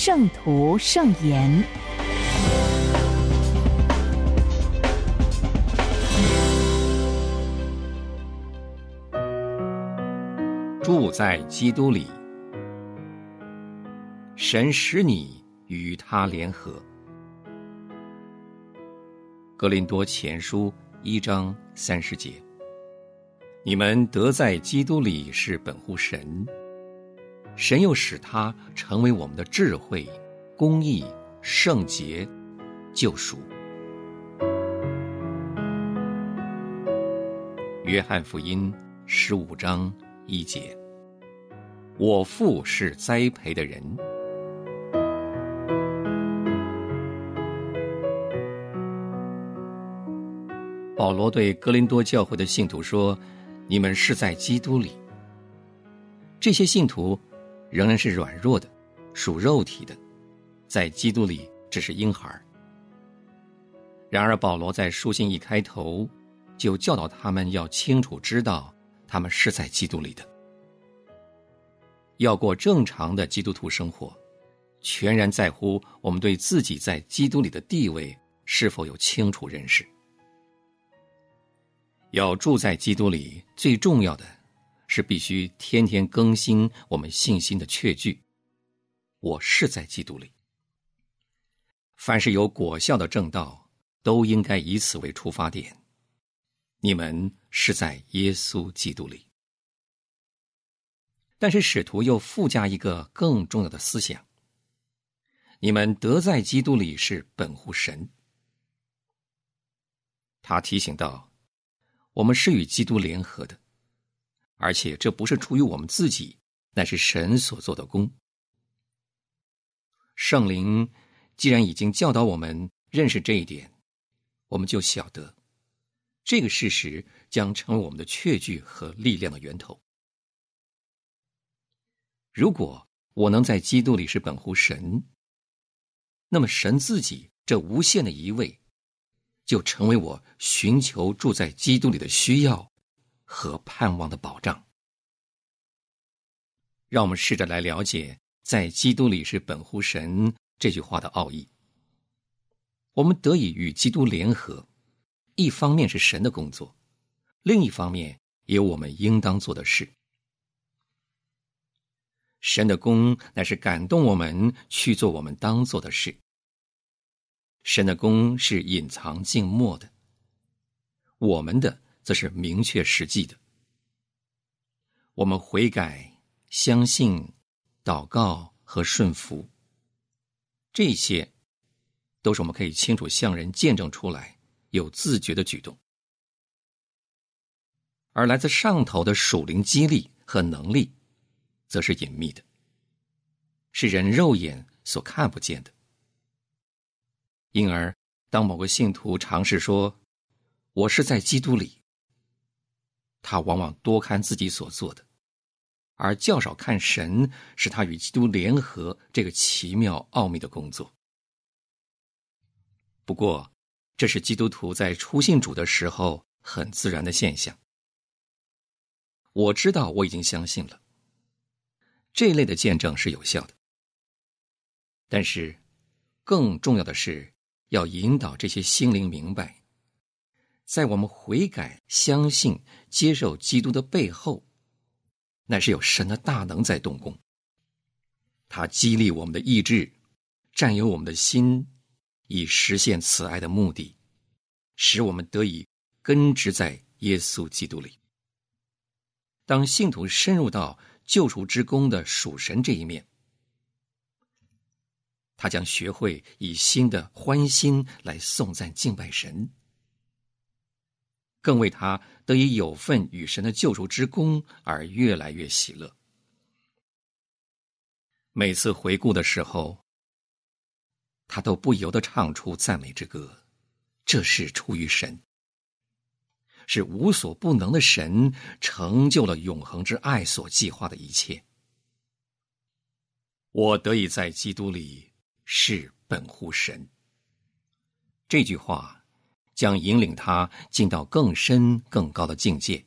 圣徒圣言，住在基督里，神使你与他联合。格林多前书一章三十节，你们得在基督里是本乎神。神又使他成为我们的智慧、公义、圣洁、救赎。约翰福音十五章一节：我父是栽培的人。保罗对哥林多教会的信徒说：“你们是在基督里。”这些信徒。仍然是软弱的，属肉体的，在基督里只是婴孩。然而保罗在书信一开头，就教导他们要清楚知道，他们是在基督里的，要过正常的基督徒生活，全然在乎我们对自己在基督里的地位是否有清楚认识。要住在基督里，最重要的。是必须天天更新我们信心的确据。我是在基督里。凡是有果效的正道，都应该以此为出发点。你们是在耶稣基督里。但是使徒又附加一个更重要的思想：你们得在基督里是本乎神。他提醒道：我们是与基督联合的。而且这不是出于我们自己，乃是神所做的功。圣灵既然已经教导我们认识这一点，我们就晓得这个事实将成为我们的确据和力量的源头。如果我能在基督里是本乎神，那么神自己这无限的一位，就成为我寻求住在基督里的需要。和盼望的保障，让我们试着来了解“在基督里是本乎神”这句话的奥义。我们得以与基督联合，一方面是神的工作，另一方面也有我们应当做的事。神的功乃是感动我们去做我们当做的事。神的功是隐藏静默的，我们的。则是明确实际的。我们悔改、相信、祷告和顺服，这些都是我们可以清楚向人见证出来、有自觉的举动。而来自上头的属灵激励和能力，则是隐秘的，是人肉眼所看不见的。因而，当某个信徒尝试说：“我是在基督里。”他往往多看自己所做的，而较少看神使他与基督联合这个奇妙奥秘的工作。不过，这是基督徒在初信主的时候很自然的现象。我知道我已经相信了，这类的见证是有效的。但是，更重要的是要引导这些心灵明白。在我们悔改、相信、接受基督的背后，乃是有神的大能在动工。他激励我们的意志，占有我们的心，以实现慈爱的目的，使我们得以根植在耶稣基督里。当信徒深入到救赎之功的属神这一面，他将学会以新的欢心来颂赞敬拜神。更为他得以有份与神的救赎之功而越来越喜乐。每次回顾的时候，他都不由得唱出赞美之歌。这是出于神，是无所不能的神成就了永恒之爱所计划的一切。我得以在基督里是本乎神。这句话将引领他进到更深更高的境界，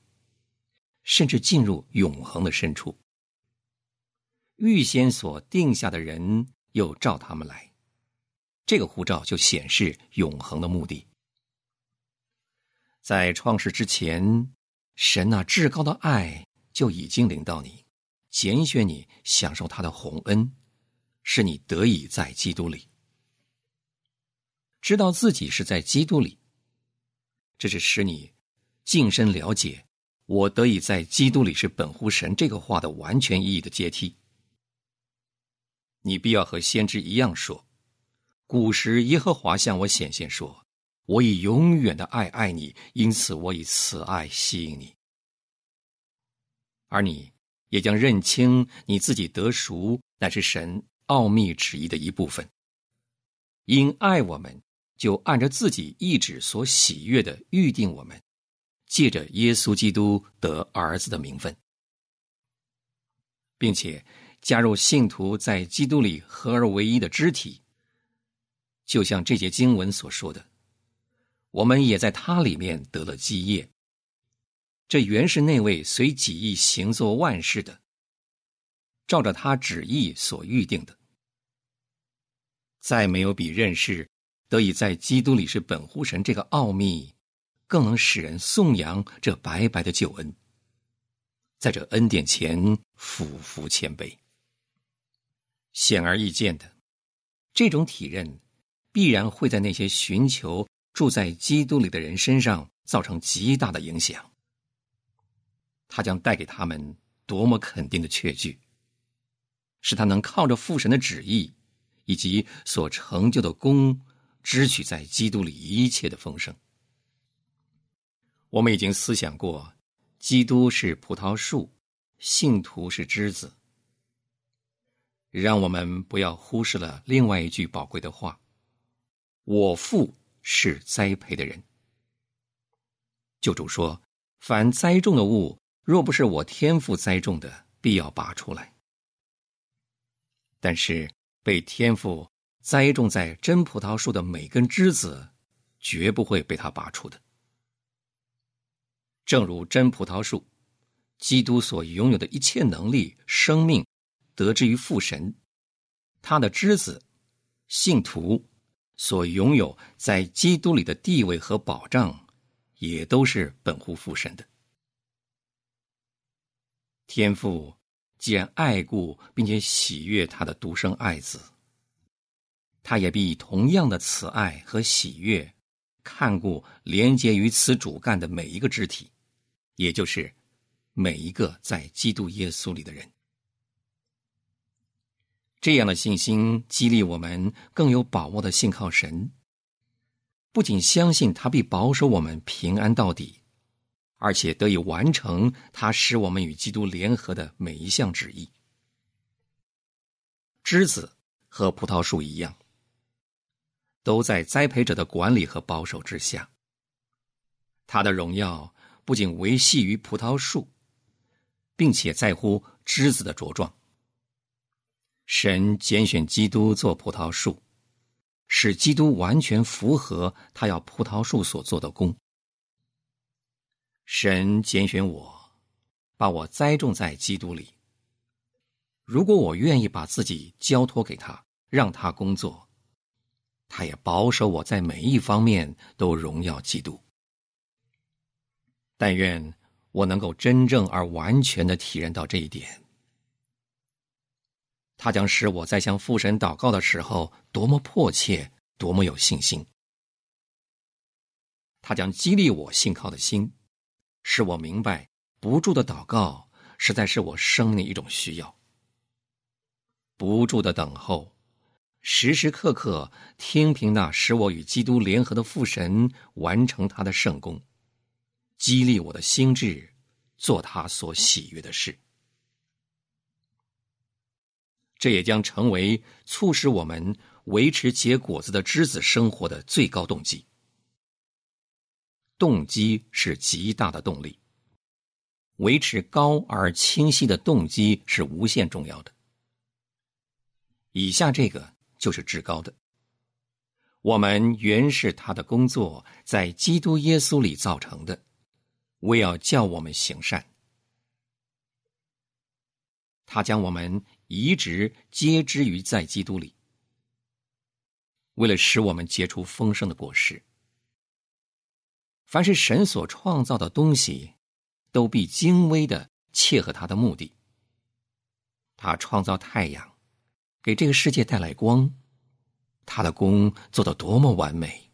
甚至进入永恒的深处。预先所定下的人又召他们来，这个护照就显示永恒的目的。在创世之前，神那至高的爱就已经领到你，拣选你享受他的洪恩，使你得以在基督里，知道自己是在基督里。这是使你近身了解“我得以在基督里是本乎神”这个话的完全意义的阶梯。你必要和先知一样说：“古时耶和华向我显现说。”我以永远的爱爱你，因此我以慈爱吸引你，而你也将认清你自己得赎乃是神奥秘旨意的一部分。因爱我们，就按着自己意志所喜悦的预定我们，借着耶稣基督得儿子的名分，并且加入信徒在基督里合而为一的肢体，就像这节经文所说的。我们也在他里面得了基业。这原是那位随己意行作万事的，照着他旨意所预定的。再没有比认识得以在基督里是本乎神这个奥秘，更能使人颂扬这白白的救恩，在这恩典前俯伏谦卑。显而易见的，这种体认必然会在那些寻求。住在基督里的人身上造成极大的影响，他将带给他们多么肯定的确据，使他能靠着父神的旨意以及所成就的功，支取在基督里一切的丰盛。我们已经思想过，基督是葡萄树，信徒是枝子。让我们不要忽视了另外一句宝贵的话：“我父。”是栽培的人。救主说：“凡栽种的物，若不是我天赋栽种的，必要拔出来。但是被天赋栽种在真葡萄树的每根枝子，绝不会被他拔出的。正如真葡萄树，基督所拥有的一切能力、生命，得之于父神，他的枝子，信徒。”所拥有在基督里的地位和保障，也都是本乎父神的。天父既然爱顾并且喜悦他的独生爱子，他也必以同样的慈爱和喜悦看顾连接于此主干的每一个肢体，也就是每一个在基督耶稣里的人。这样的信心激励我们更有把握的信靠神，不仅相信他必保守我们平安到底，而且得以完成他使我们与基督联合的每一项旨意。枝子和葡萄树一样，都在栽培者的管理和保守之下。他的荣耀不仅维系于葡萄树，并且在乎枝子的茁壮。神拣选基督做葡萄树，使基督完全符合他要葡萄树所做的功。神拣选我，把我栽种在基督里。如果我愿意把自己交托给他，让他工作，他也保守我在每一方面都荣耀基督。但愿我能够真正而完全的体验到这一点。他将使我在向父神祷告的时候多么迫切，多么有信心。他将激励我信靠的心，使我明白不住的祷告实在是我生命的一种需要。不住的等候，时时刻刻听凭那使我与基督联合的父神完成他的圣功，激励我的心智，做他所喜悦的事。这也将成为促使我们维持结果子的枝子生活的最高动机。动机是极大的动力，维持高而清晰的动机是无限重要的。以下这个就是至高的。我们原是他的工作，在基督耶稣里造成的，为要叫我们行善。他将我们移植接之于在基督里，为了使我们结出丰盛的果实。凡是神所创造的东西，都必精微的切合他的目的。他创造太阳，给这个世界带来光，他的功做得多么完美！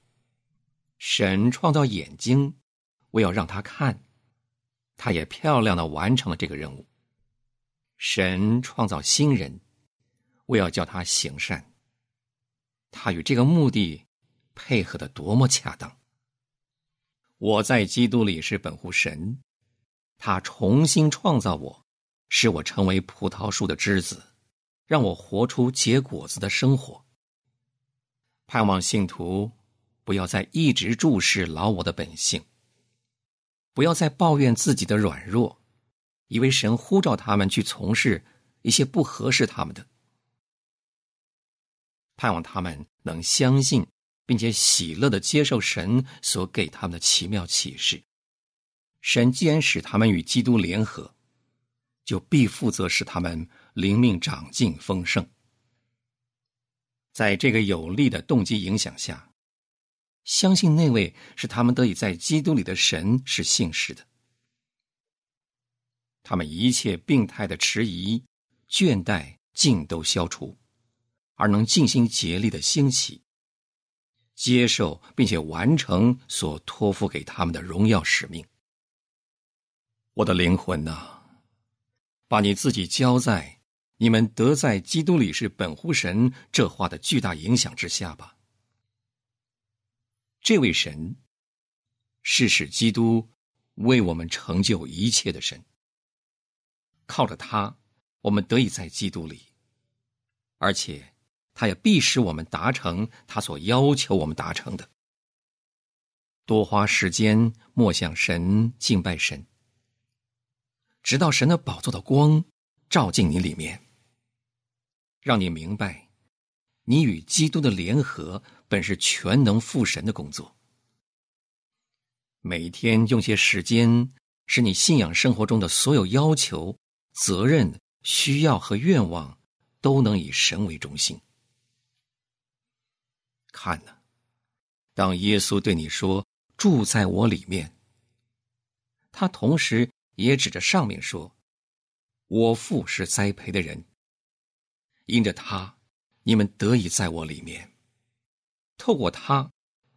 神创造眼睛，为要让他看，他也漂亮的完成了这个任务。神创造新人，为要叫他行善，他与这个目的配合的多么恰当！我在基督里是本乎神，他重新创造我，使我成为葡萄树的枝子，让我活出结果子的生活。盼望信徒不要再一直注视老我的本性，不要再抱怨自己的软弱，以为神呼召他们去从事一些不合适他们的。盼望他们能相信。并且喜乐的接受神所给他们的奇妙启示。神既然使他们与基督联合，就必负责使他们灵命长进丰盛。在这个有力的动机影响下，相信那位使他们得以在基督里的神是信实的。他们一切病态的迟疑、倦怠尽都消除，而能尽心竭力的兴起。接受并且完成所托付给他们的荣耀使命。我的灵魂呐，把你自己交在你们得在基督里是本乎神这话的巨大影响之下吧。这位神是使基督为我们成就一切的神。靠着他，我们得以在基督里，而且。他也必使我们达成他所要求我们达成的。多花时间默想神、敬拜神，直到神的宝座的光照进你里面，让你明白，你与基督的联合本是全能父神的工作。每天用些时间，使你信仰生活中的所有要求、责任、需要和愿望，都能以神为中心。看呐，当耶稣对你说“住在我里面”，他同时也指着上面说：“我父是栽培的人，因着他，你们得以在我里面；透过他，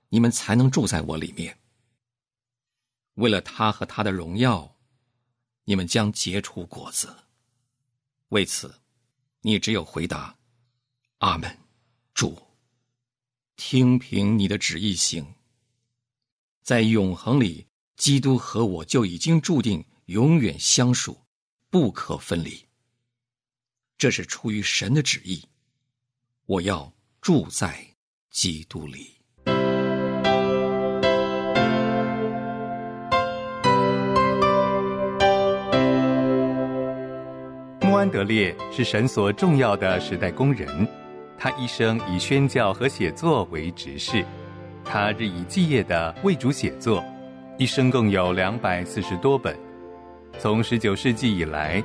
你们才能住在我里面。为了他和他的荣耀，你们将结出果子。为此，你只有回答：阿门，主。”听凭你的旨意行，在永恒里，基督和我就已经注定永远相属，不可分离。这是出于神的旨意，我要住在基督里。穆安德烈是神所重要的时代工人。他一生以宣教和写作为职事，他日以继夜的为主写作，一生共有两百四十多本。从十九世纪以来，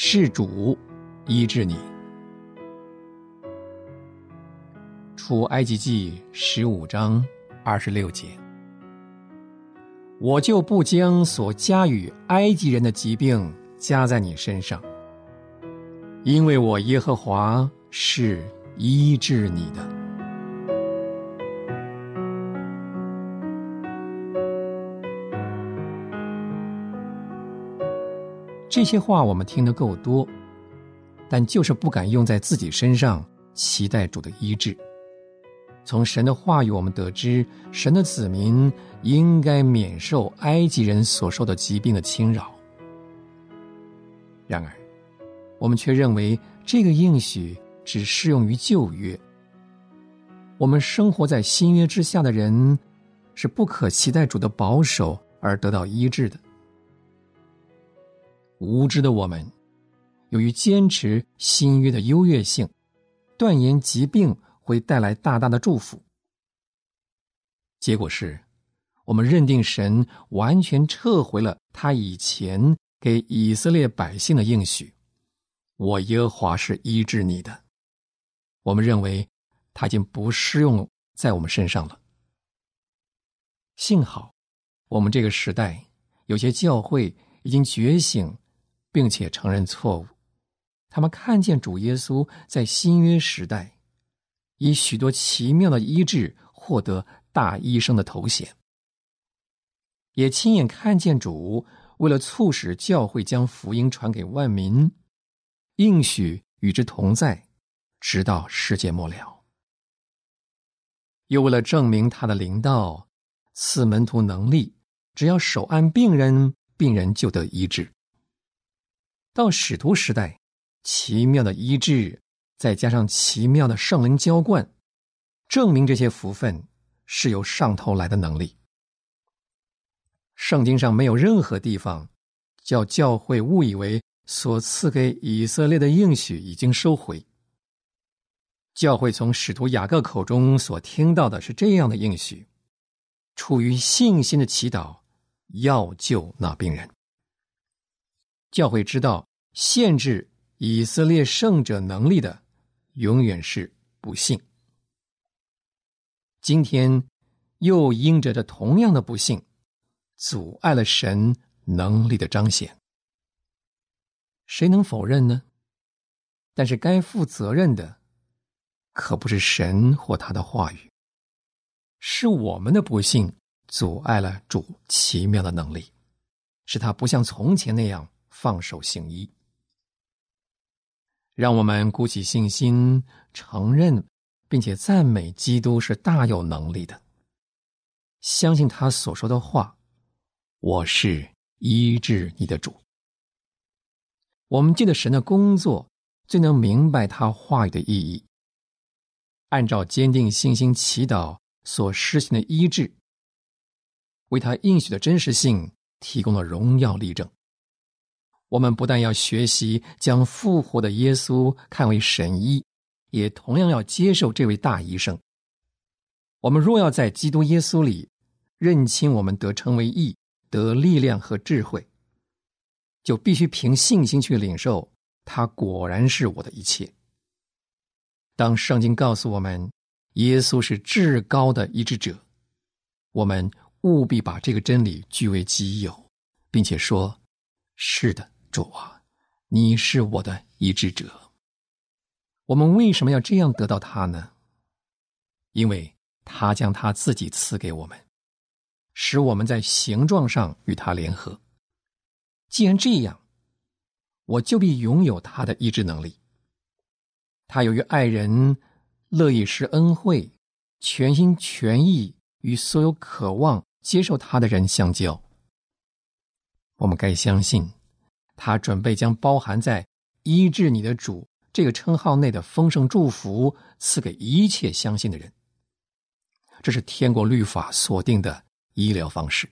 是主医治你。出埃及记十五章二十六节，我就不将所加与埃及人的疾病加在你身上，因为我耶和华是医治你的。这些话我们听得够多，但就是不敢用在自己身上，期待主的医治。从神的话语，我们得知神的子民应该免受埃及人所受的疾病的侵扰。然而，我们却认为这个应许只适用于旧约。我们生活在新约之下的人，是不可期待主的保守而得到医治的。无知的我们，由于坚持新约的优越性，断言疾病。会带来大大的祝福。结果是，我们认定神完全撤回了他以前给以色列百姓的应许：“我耶和华是医治你的。”我们认为他已经不适用在我们身上了。幸好，我们这个时代有些教会已经觉醒，并且承认错误。他们看见主耶稣在新约时代。以许多奇妙的医治获得大医生的头衔，也亲眼看见主为了促使教会将福音传给万民，应许与之同在，直到世界末了。又为了证明他的灵道，赐门徒能力，只要手按病人，病人就得医治。到使徒时代，奇妙的医治。再加上奇妙的圣灵浇灌，证明这些福分是由上头来的能力。圣经上没有任何地方叫教会误以为所赐给以色列的应许已经收回。教会从使徒雅各口中所听到的是这样的应许：出于信心的祈祷，要救那病人。教会知道限制以色列圣者能力的。永远是不幸。今天又因着这同样的不幸，阻碍了神能力的彰显。谁能否认呢？但是该负责任的，可不是神或他的话语，是我们的不幸阻碍了主奇妙的能力，使他不像从前那样放手行医。让我们鼓起信心，承认并且赞美基督是大有能力的，相信他所说的话：“我是医治你的主。”我们记得神的工作，最能明白他话语的意义。按照坚定信心祈祷所施行的医治，为他应许的真实性提供了荣耀例证。我们不但要学习将复活的耶稣看为神医，也同样要接受这位大医生。我们若要在基督耶稣里认清我们得称为义、得力量和智慧，就必须凭信心去领受他果然是我的一切。当圣经告诉我们耶稣是至高的医治者，我们务必把这个真理据为己有，并且说：“是的。”主啊，你是我的医治者。我们为什么要这样得到他呢？因为他将他自己赐给我们，使我们在形状上与他联合。既然这样，我就必拥有他的医治能力。他由于爱人，乐意施恩惠，全心全意与所有渴望接受他的人相交。我们该相信。他准备将包含在“医治你的主”这个称号内的丰盛祝福赐给一切相信的人。这是天国律法所定的医疗方式。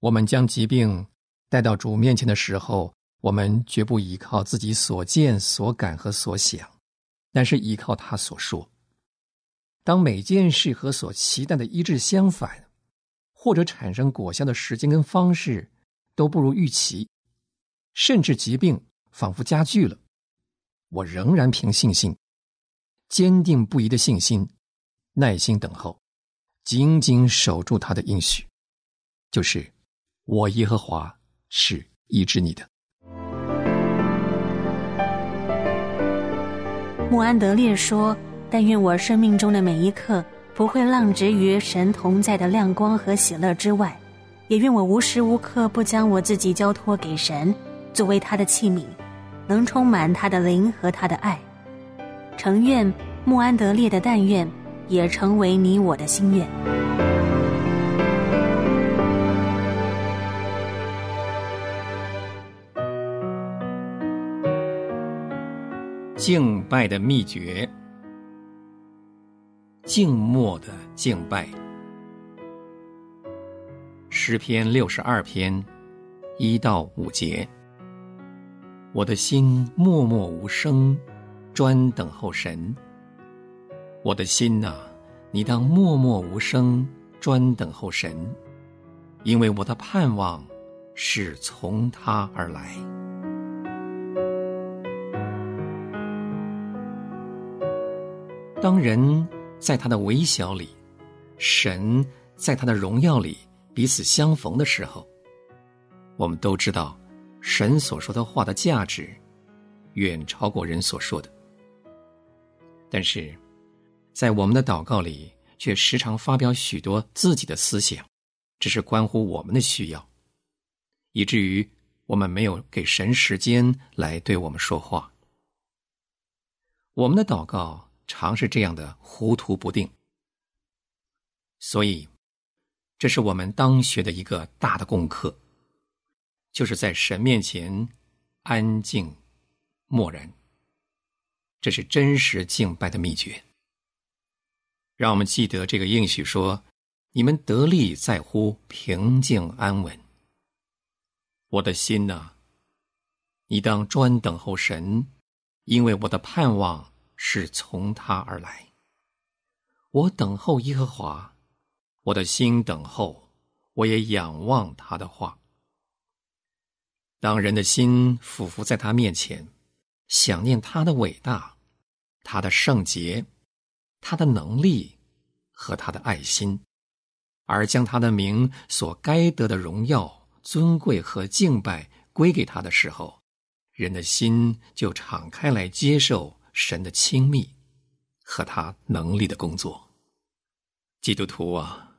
我们将疾病带到主面前的时候，我们绝不依靠自己所见所感和所想，但是依靠他所说。当每件事和所期待的医治相反，或者产生果效的时间跟方式都不如预期。甚至疾病仿佛加剧了，我仍然凭信心，坚定不移的信心，耐心等候，紧紧守住他的应许，就是我耶和华是医治你的。穆安德烈说：“但愿我生命中的每一刻不会浪掷于神同在的亮光和喜乐之外，也愿我无时无刻不将我自己交托给神。”作为他的器皿，能充满他的灵和他的爱。诚愿穆安德烈的但愿也成为你我的心愿。敬拜的秘诀，静默的敬拜。诗篇六十二篇一到五节，我的心默默无声，专等候神。我的心呐，你当默默无声，专等候神，因为我的盼望是从他而来。当人在他的微小里，神在他的荣耀里彼此相逢的时候，我们都知道，神所说的话的价值远超过人所说的。但是，在我们的祷告里，却时常发表许多自己的思想，只是关乎我们的需要，以至于我们没有给神时间来对我们说话。我们的祷告。常是这样的糊涂不定，所以，这是我们当学的一个大的功课，就是在神面前安静默然。这是真实敬拜的秘诀。让我们记得这个应许说：“你们得力在乎平静安稳。”我的心呐，你当专等候神，因为我的盼望。是从他而来。我等候耶和华，我的心等候，我也仰望他的话。当人的心俯伏在他面前，想念他的伟大、他的圣洁、他的能力和他的爱心，而将他的名所该得的荣耀、尊贵和敬拜归给他的时候，人的心就敞开来接受。神的亲密和他能力的工作，基督徒啊，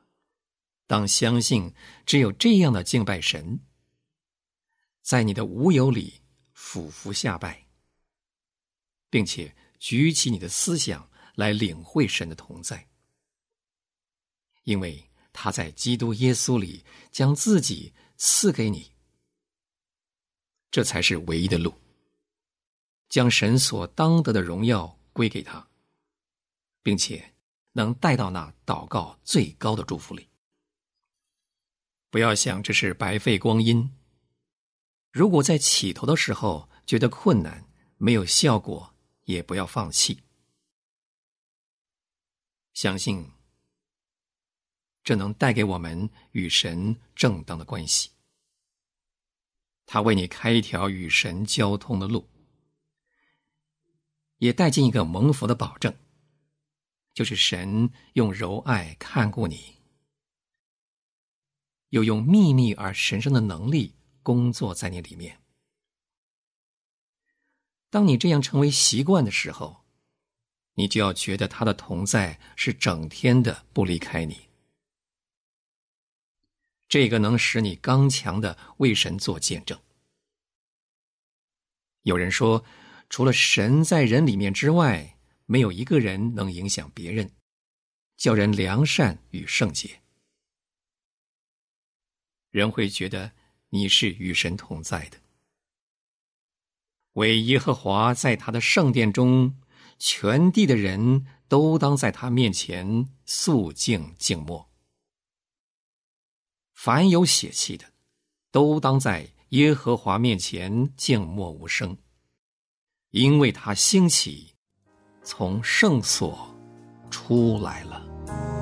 当相信只有这样的敬拜神，在你的无有里俯伏下拜，并且举起你的思想来领会神的同在，因为他在基督耶稣里将自己赐给你，这才是唯一的路。将神所当得的荣耀归给他，并且能带到那祷告最高的祝福里。不要想这是白费光阴。如果在起头的时候觉得困难、没有效果，也不要放弃。相信这能带给我们与神正当的关系。他为你开一条与神交通的路。也带进一个蒙福的保证，就是神用柔爱看顾你，又用秘密而神圣的能力工作在你里面。当你这样成为习惯的时候，你就要觉得他的同在是整天的不离开你。这个能使你刚强的为神做见证。有人说。除了神在人里面之外，没有一个人能影响别人，叫人良善与圣洁。人会觉得你是与神同在的。为耶和华在他的圣殿中，全地的人都当在他面前肃静静默。凡有血气的，都当在耶和华面前静默无声。因为他兴起，从圣所出来了。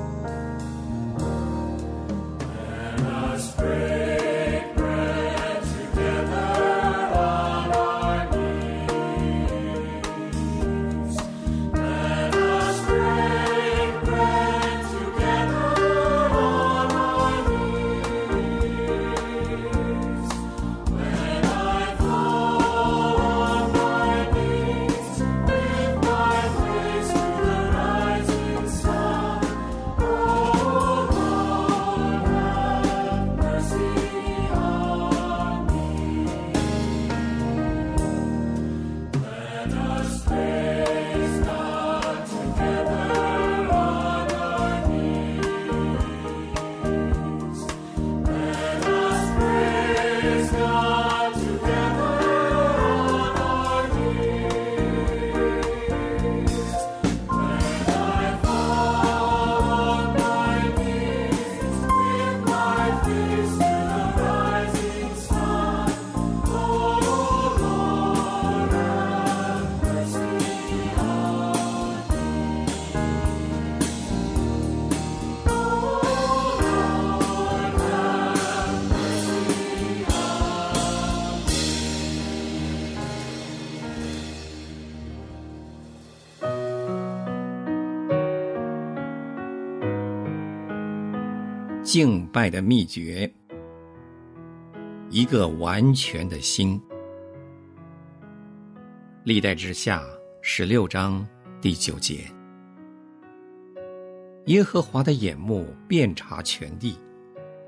敬拜的秘诀，一个完全的心。历代之下十六章第九节，耶和华的眼目遍察全地，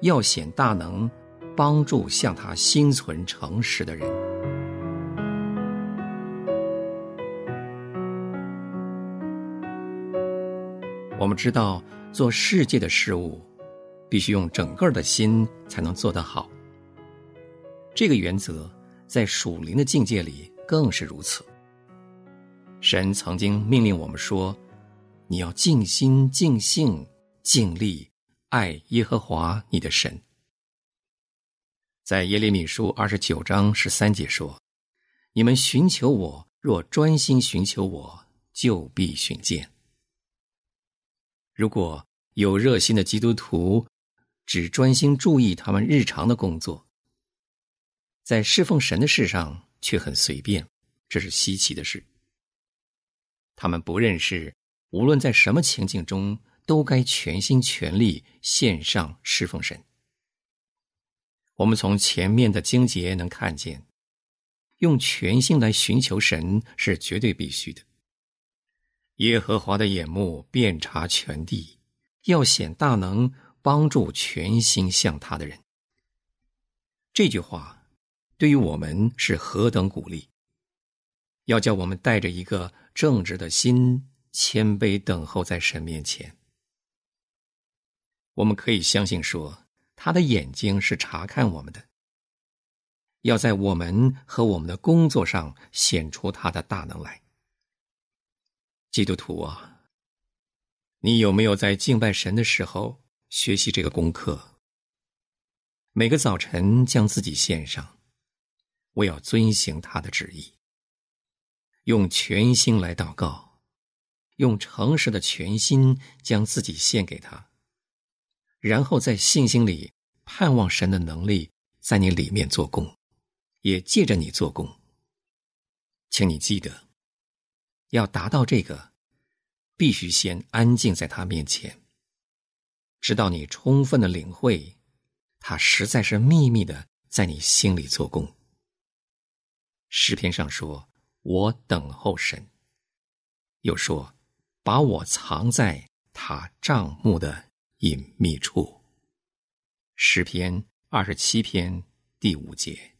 要显大能，帮助向他心存诚实的人。我们知道，做世界的事物。必须用整个的心才能做得好。这个原则在属灵的境界里更是如此。神曾经命令我们说：“你要尽心、尽性、尽力爱耶和华你的神。”在耶利米书二十九章十三节说：“你们寻求我，若专心寻求我，就必寻见。”如果有热心的基督徒，只专心注意他们日常的工作，在侍奉神的事上却很随便，这是稀奇的事。他们不认识，无论在什么情境中，都该全心全力献上侍奉神。我们从前面的经节能看见，用全心来寻求神是绝对必须的。耶和华的眼目遍察全地，要显大能。帮助全心向他的人，这句话对于我们是何等鼓励！要叫我们带着一个正直的心，谦卑等候在神面前。我们可以相信说，他的眼睛是查看我们的，要在我们和我们的工作上显出他的大能来。基督徒啊，你有没有在敬拜神的时候？学习这个功课。每个早晨将自己献上，我要遵行他的旨意。用全心来祷告，用诚实的全心将自己献给他，然后在信心里盼望神的能力在你里面做工，也借着你做工。请你记得，要达到这个，必须先安静在他面前。直到你充分的领会，他实在是秘密的在你心里做工。诗篇上说：“我等候神。”又说：“把我藏在他帐幕的隐秘处。”诗篇二十七篇第五节。